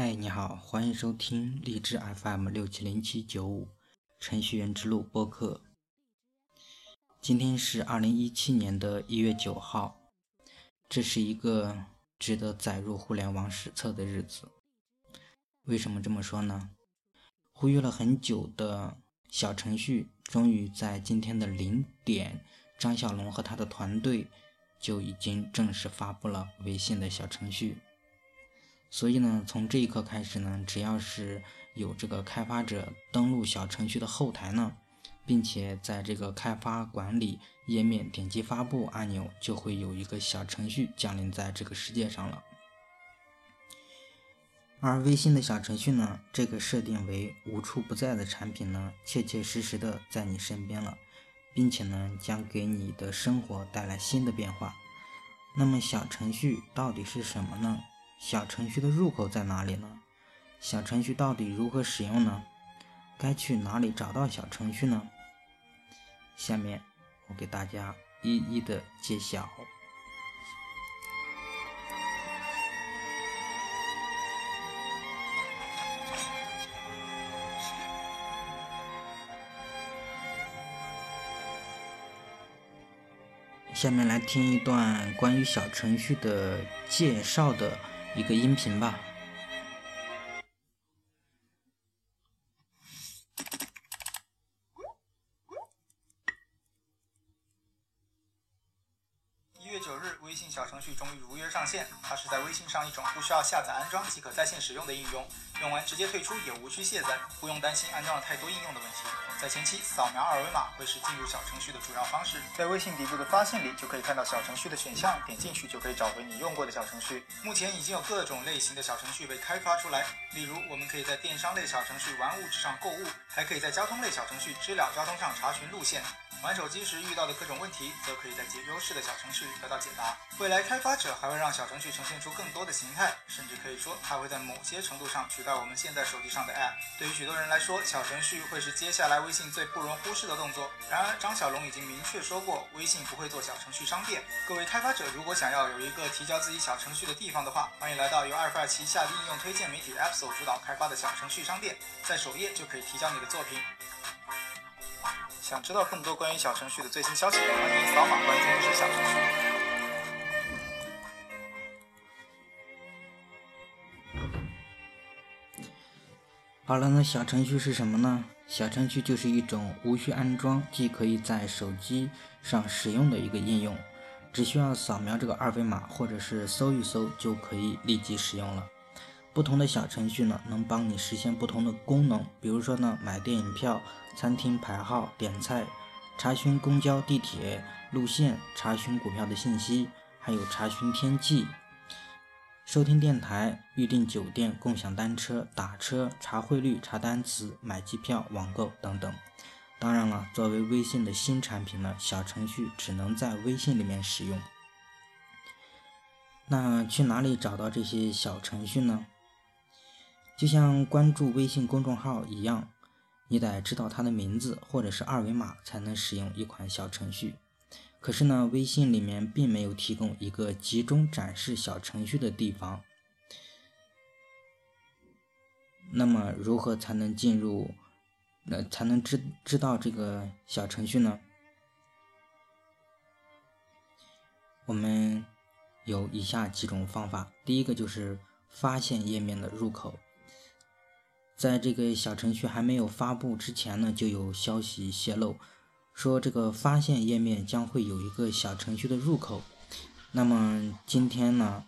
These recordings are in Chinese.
嗨，你好，欢迎收听荔枝 FM 六七零七九五程序员之路播客。今天是二零一七年的一月九号，这是一个值得载入互联网史册的日子。为什么这么说呢？呼吁了很久的小程序，终于在今天的零点，张小龙和他的团队就已经正式发布了微信的小程序。所以呢，从这一刻开始呢，只要是有这个开发者登录小程序的后台呢，并且在这个开发管理页面点击发布按钮，就会有一个小程序降临在这个世界上了。而微信的小程序呢，这个设定为无处不在的产品呢，切切实实的在你身边了，并且呢，将给你的生活带来新的变化。那么，小程序到底是什么呢？小程序的入口在哪里呢？小程序到底如何使用呢？该去哪里找到小程序呢？下面我给大家一一的揭晓。下面来听一段关于小程序的介绍的。一个音频吧。上一种不需要下载安装即可在线使用的应用，用完直接退出也无需卸载，不用担心安装了太多应用的问题。在前期，扫描二维码会是进入小程序的主要方式。在微信底部的发现里，就可以看到小程序的选项，点进去就可以找回你用过的小程序。目前已经有各种类型的小程序被开发出来，例如我们可以在电商类小程序玩物质上购物，还可以在交通类小程序知了交通上查询路线。玩手机时遇到的各种问题，则可以在解忧式的小程序得到解答。未来开发者还会让小程序呈现出更多的形态，甚至可以说它会在某些程度上取代我们现在手机上的 App。对于许多人来说，小程序会是接下来微信最不容忽视的动作。然而，张小龙已经明确说过，微信不会做小程序商店。各位开发者如果想要有一个提交自己小程序的地方的话，欢迎来到由阿尔法旗下的应用推荐媒体 App Store 主导开发的小程序商店，在首页就可以提交你的作品。想知道更多关于小程序的最新消息，欢迎扫码关注“知小程序”。好了，那小程序是什么呢？小程序就是一种无需安装，既可以在手机上使用的一个应用，只需要扫描这个二维码或者是搜一搜就可以立即使用了。不同的小程序呢，能帮你实现不同的功能。比如说呢，买电影票、餐厅排号、点菜、查询公交、地铁路线、查询股票的信息，还有查询天气、收听电台、预订酒店、共享单车、打车、查汇率、查单词、买机票、网购等等。当然了，作为微信的新产品呢，小程序只能在微信里面使用。那去哪里找到这些小程序呢？就像关注微信公众号一样，你得知道它的名字或者是二维码才能使用一款小程序。可是呢，微信里面并没有提供一个集中展示小程序的地方。那么，如何才能进入，呃，才能知知道这个小程序呢？我们有以下几种方法。第一个就是发现页面的入口。在这个小程序还没有发布之前呢，就有消息泄露，说这个发现页面将会有一个小程序的入口。那么今天呢，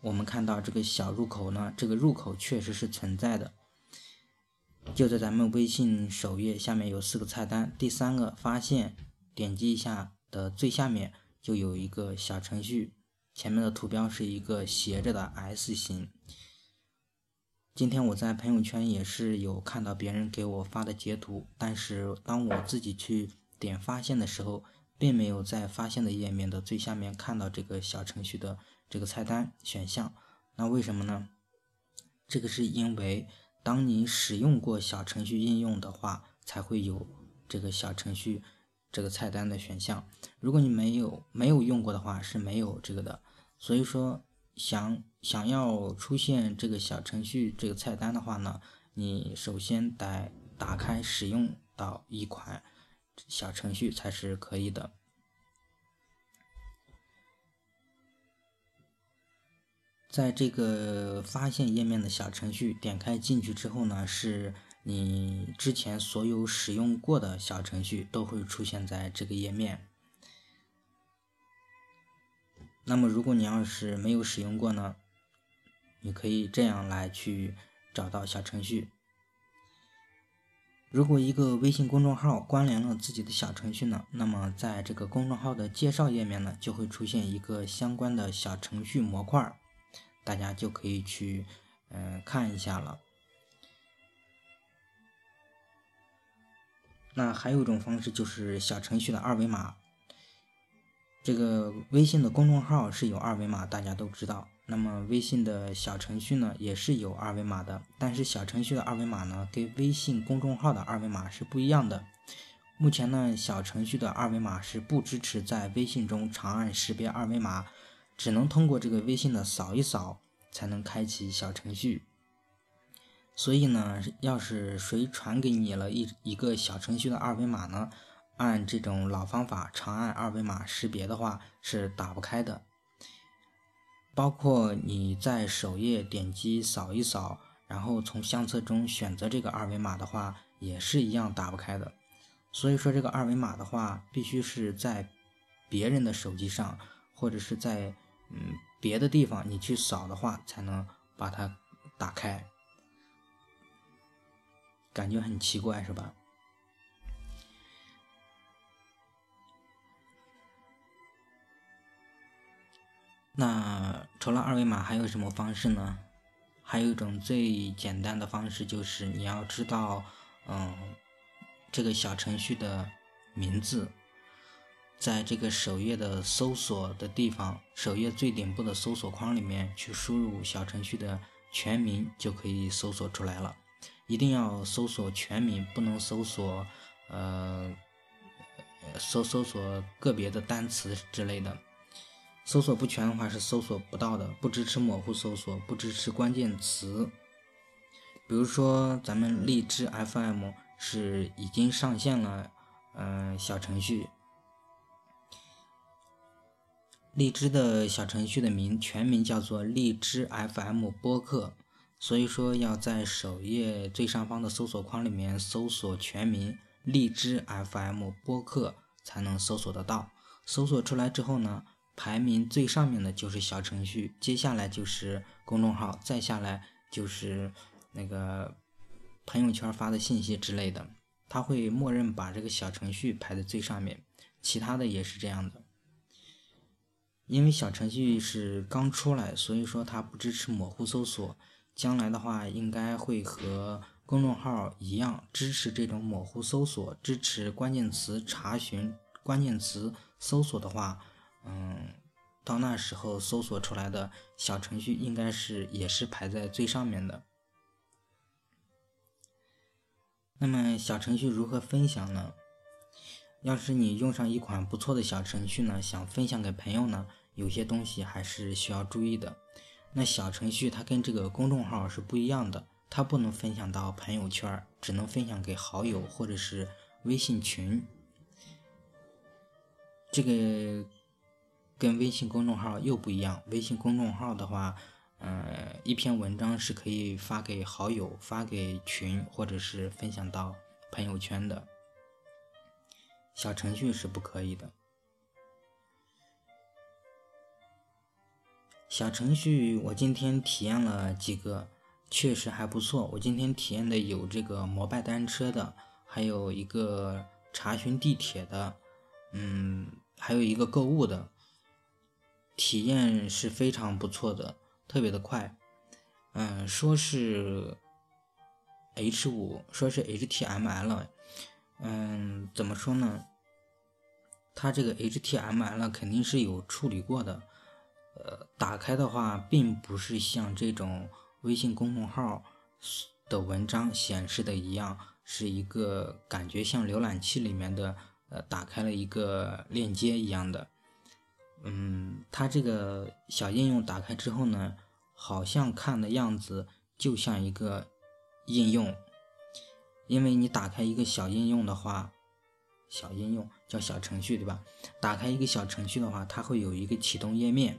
我们看到这个小入口呢，这个入口确实是存在的，就在咱们微信首页下面有四个菜单，第三个发现，点击一下的最下面就有一个小程序，前面的图标是一个斜着的 S 型。今天我在朋友圈也是有看到别人给我发的截图，但是当我自己去点发现的时候，并没有在发现的页面的最下面看到这个小程序的这个菜单选项。那为什么呢？这个是因为当你使用过小程序应用的话，才会有这个小程序这个菜单的选项。如果你没有没有用过的话，是没有这个的。所以说。想想要出现这个小程序这个菜单的话呢，你首先得打开使用到一款小程序才是可以的。在这个发现页面的小程序点开进去之后呢，是你之前所有使用过的小程序都会出现在这个页面。那么，如果你要是没有使用过呢，你可以这样来去找到小程序。如果一个微信公众号关联了自己的小程序呢，那么在这个公众号的介绍页面呢，就会出现一个相关的小程序模块，大家就可以去嗯看一下了。那还有一种方式就是小程序的二维码。这个微信的公众号是有二维码，大家都知道。那么微信的小程序呢，也是有二维码的。但是小程序的二维码呢，跟微信公众号的二维码是不一样的。目前呢，小程序的二维码是不支持在微信中长按识别二维码，只能通过这个微信的扫一扫才能开启小程序。所以呢，要是谁传给你了一一个小程序的二维码呢？按这种老方法长按二维码识别的话是打不开的，包括你在首页点击扫一扫，然后从相册中选择这个二维码的话，也是一样打不开的。所以说这个二维码的话，必须是在别人的手机上，或者是在嗯别的地方你去扫的话，才能把它打开。感觉很奇怪是吧？那除了二维码还有什么方式呢？还有一种最简单的方式就是你要知道，嗯，这个小程序的名字，在这个首页的搜索的地方，首页最顶部的搜索框里面去输入小程序的全名，就可以搜索出来了。一定要搜索全名，不能搜索呃搜搜索个别的单词之类的。搜索不全的话是搜索不到的，不支持模糊搜索，不支持关键词。比如说咱们荔枝 FM 是已经上线了，嗯，小程序。荔枝的小程序的名全名叫做荔枝 FM 播客，所以说要在首页最上方的搜索框里面搜索全名荔枝 FM 播客才能搜索得到。搜索出来之后呢？排名最上面的就是小程序，接下来就是公众号，再下来就是那个朋友圈发的信息之类的。它会默认把这个小程序排在最上面，其他的也是这样的。因为小程序是刚出来，所以说它不支持模糊搜索。将来的话，应该会和公众号一样，支持这种模糊搜索，支持关键词查询、关键词搜索的话。嗯，到那时候搜索出来的小程序应该是也是排在最上面的。那么小程序如何分享呢？要是你用上一款不错的小程序呢，想分享给朋友呢，有些东西还是需要注意的。那小程序它跟这个公众号是不一样的，它不能分享到朋友圈，只能分享给好友或者是微信群。这个。跟微信公众号又不一样。微信公众号的话，嗯，一篇文章是可以发给好友、发给群，或者是分享到朋友圈的。小程序是不可以的。小程序我今天体验了几个，确实还不错。我今天体验的有这个摩拜单车的，还有一个查询地铁的，嗯，还有一个购物的。体验是非常不错的，特别的快。嗯，说是 H 五，说是 HTML。嗯，怎么说呢？它这个 HTML 肯定是有处理过的。呃，打开的话，并不是像这种微信公众号的文章显示的一样，是一个感觉像浏览器里面的呃打开了一个链接一样的。嗯，它这个小应用打开之后呢，好像看的样子就像一个应用，因为你打开一个小应用的话，小应用叫小程序对吧？打开一个小程序的话，它会有一个启动页面，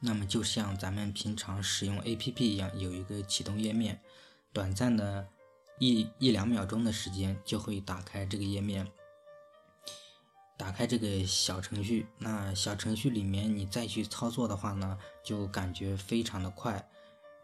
那么就像咱们平常使用 APP 一样，有一个启动页面，短暂的一一两秒钟的时间就会打开这个页面。打开这个小程序，那小程序里面你再去操作的话呢，就感觉非常的快。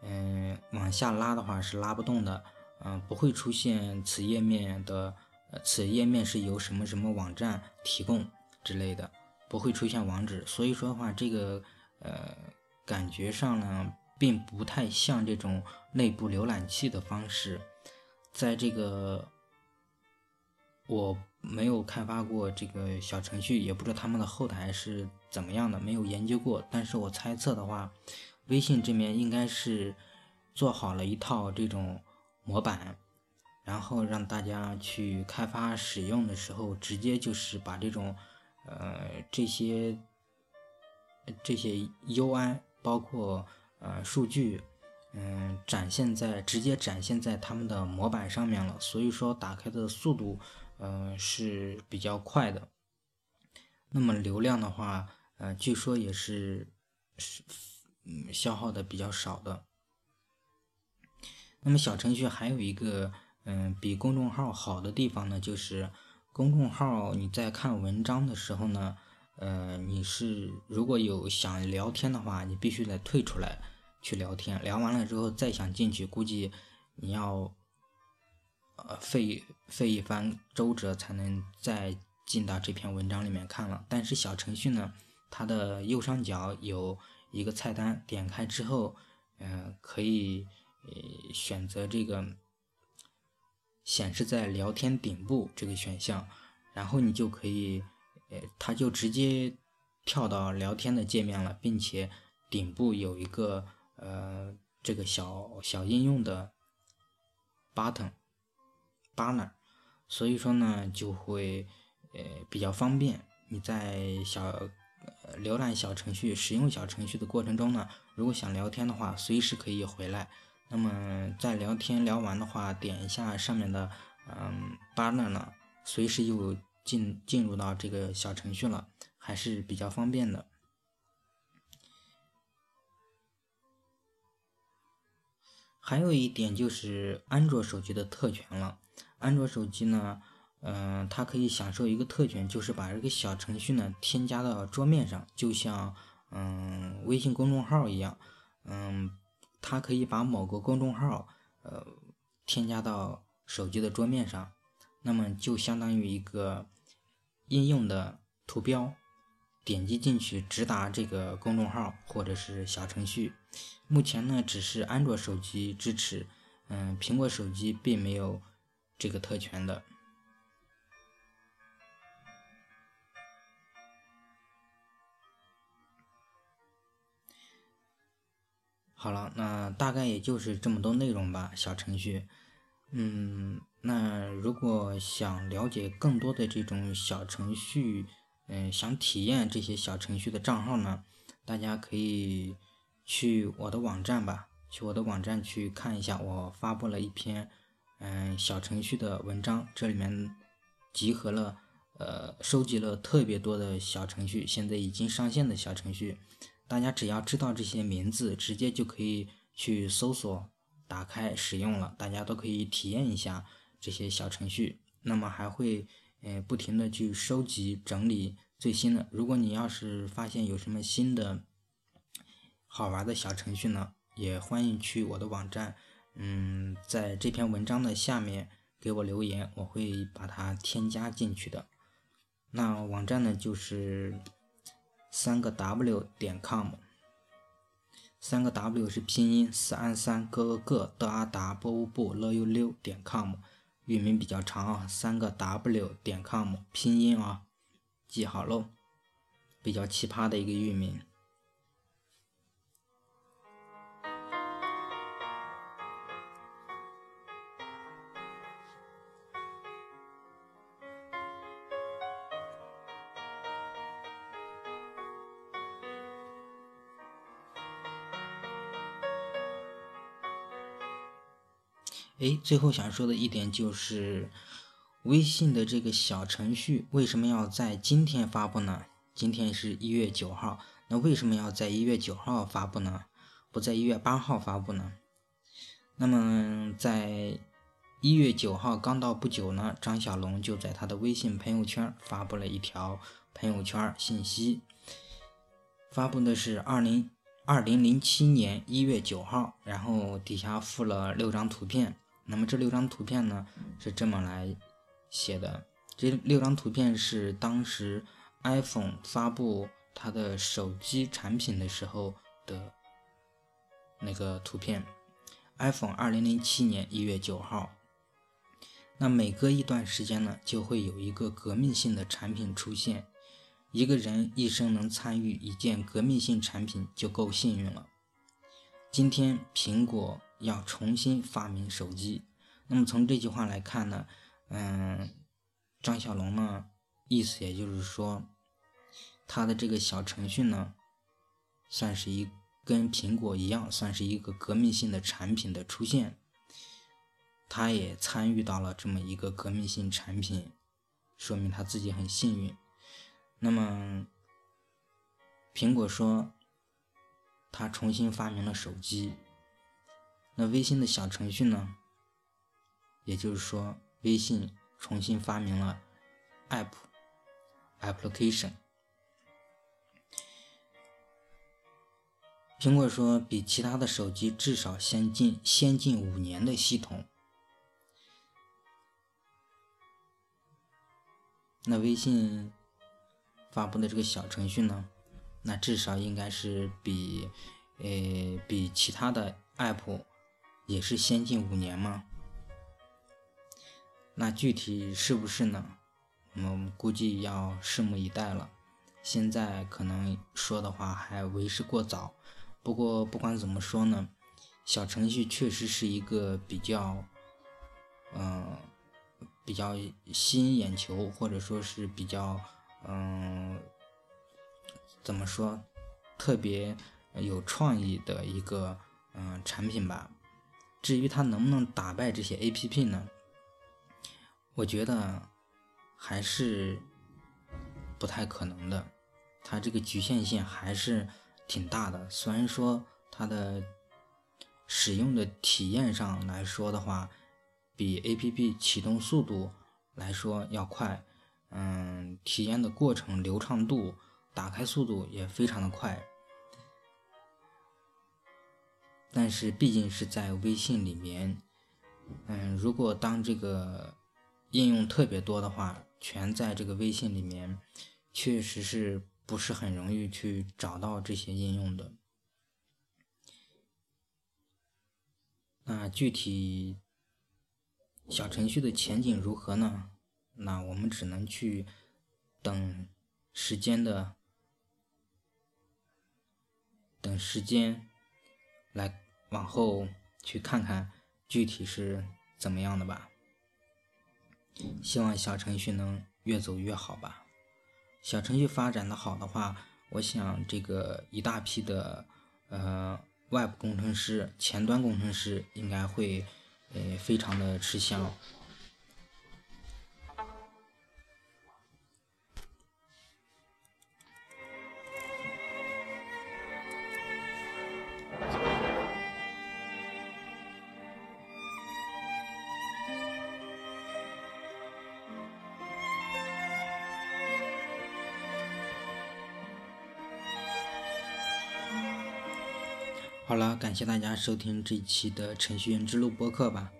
嗯，往下拉的话是拉不动的，嗯，不会出现此页面的，此页面是由什么什么网站提供之类的，不会出现网址。所以说的话，这个呃，感觉上呢，并不太像这种内部浏览器的方式，在这个我。没有开发过这个小程序，也不知道他们的后台是怎么样的，没有研究过。但是我猜测的话，微信这边应该是做好了一套这种模板，然后让大家去开发使用的时候，直接就是把这种呃这些这些 UI 包括呃数据，嗯展现在直接展现在他们的模板上面了，所以说打开的速度。嗯，是比较快的。那么流量的话，呃，据说也是是嗯消耗的比较少的。那么小程序还有一个嗯比公众号好的地方呢，就是公众号你在看文章的时候呢，呃，你是如果有想聊天的话，你必须得退出来去聊天，聊完了之后再想进去，估计你要。呃，费费一番周折才能再进到这篇文章里面看了。但是小程序呢，它的右上角有一个菜单，点开之后，嗯，可以呃选择这个显示在聊天顶部这个选项，然后你就可以，呃，它就直接跳到聊天的界面了，并且顶部有一个呃这个小小应用的 button。banner，所以说呢就会呃比较方便。你在小浏览小程序、使用小程序的过程中呢，如果想聊天的话，随时可以回来。那么在聊天聊完的话，点一下上面的嗯 banner 呢，随时又进进入到这个小程序了，还是比较方便的。还有一点就是安卓手机的特权了。安卓手机呢，嗯，它可以享受一个特权，就是把这个小程序呢添加到桌面上，就像嗯微信公众号一样，嗯，它可以把某个公众号呃添加到手机的桌面上，那么就相当于一个应用的图标，点击进去直达这个公众号或者是小程序。目前呢，只是安卓手机支持，嗯，苹果手机并没有。这个特权的。好了，那大概也就是这么多内容吧。小程序，嗯，那如果想了解更多的这种小程序，嗯，想体验这些小程序的账号呢，大家可以去我的网站吧，去我的网站去看一下，我发布了一篇。嗯，小程序的文章，这里面集合了，呃，收集了特别多的小程序，现在已经上线的小程序，大家只要知道这些名字，直接就可以去搜索、打开使用了。大家都可以体验一下这些小程序。那么还会，呃，不停的去收集、整理最新的。如果你要是发现有什么新的好玩的小程序呢，也欢迎去我的网站。嗯，在这篇文章的下面给我留言，我会把它添加进去的。那网站呢，就是三个 W 点 com，三个 W 是拼音，四安三个个的啊达波乌布乐悠溜点 com，域名比较长啊，三个 W 点 com 拼音啊，记好喽，比较奇葩的一个域名。哎，最后想说的一点就是，微信的这个小程序为什么要在今天发布呢？今天是一月九号，那为什么要在一月九号发布呢？不在一月八号发布呢？那么在一月九号刚到不久呢，张小龙就在他的微信朋友圈发布了一条朋友圈信息，发布的是二零二零零七年一月九号，然后底下附了六张图片。那么这六张图片呢，是这么来写的。这六张图片是当时 iPhone 发布它的手机产品的时候的那个图片。iPhone 二零零七年一月九号。那每隔一段时间呢，就会有一个革命性的产品出现。一个人一生能参与一件革命性产品就够幸运了。今天苹果。要重新发明手机，那么从这句话来看呢，嗯，张小龙呢，意思也就是说，他的这个小程序呢，算是一跟苹果一样，算是一个革命性的产品的出现，他也参与到了这么一个革命性产品，说明他自己很幸运。那么，苹果说，他重新发明了手机。那微信的小程序呢？也就是说，微信重新发明了 app application。苹果说，比其他的手机至少先进先进五年的系统。那微信发布的这个小程序呢？那至少应该是比呃比其他的 app。也是先进五年吗？那具体是不是呢？我们估计要拭目以待了。现在可能说的话还为时过早。不过不管怎么说呢，小程序确实是一个比较，嗯，比较吸引眼球，或者说是比较，嗯，怎么说，特别有创意的一个嗯产品吧。至于它能不能打败这些 A P P 呢？我觉得还是不太可能的，它这个局限性还是挺大的。虽然说它的使用的体验上来说的话，比 A P P 启动速度来说要快，嗯，体验的过程流畅度、打开速度也非常的快。但是毕竟是在微信里面，嗯，如果当这个应用特别多的话，全在这个微信里面，确实是不是很容易去找到这些应用的。那具体小程序的前景如何呢？那我们只能去等时间的，等时间来。往后去看看具体是怎么样的吧。希望小程序能越走越好吧。小程序发展的好的话，我想这个一大批的呃 Web 工程师、前端工程师应该会呃非常的吃香。谢大家收听这期的程序员之路播客吧。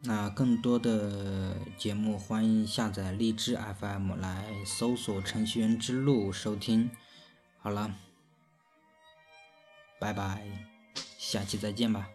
那更多的节目，欢迎下载荔枝 FM 来搜索程序员之路收听。好了，拜拜，下期再见吧。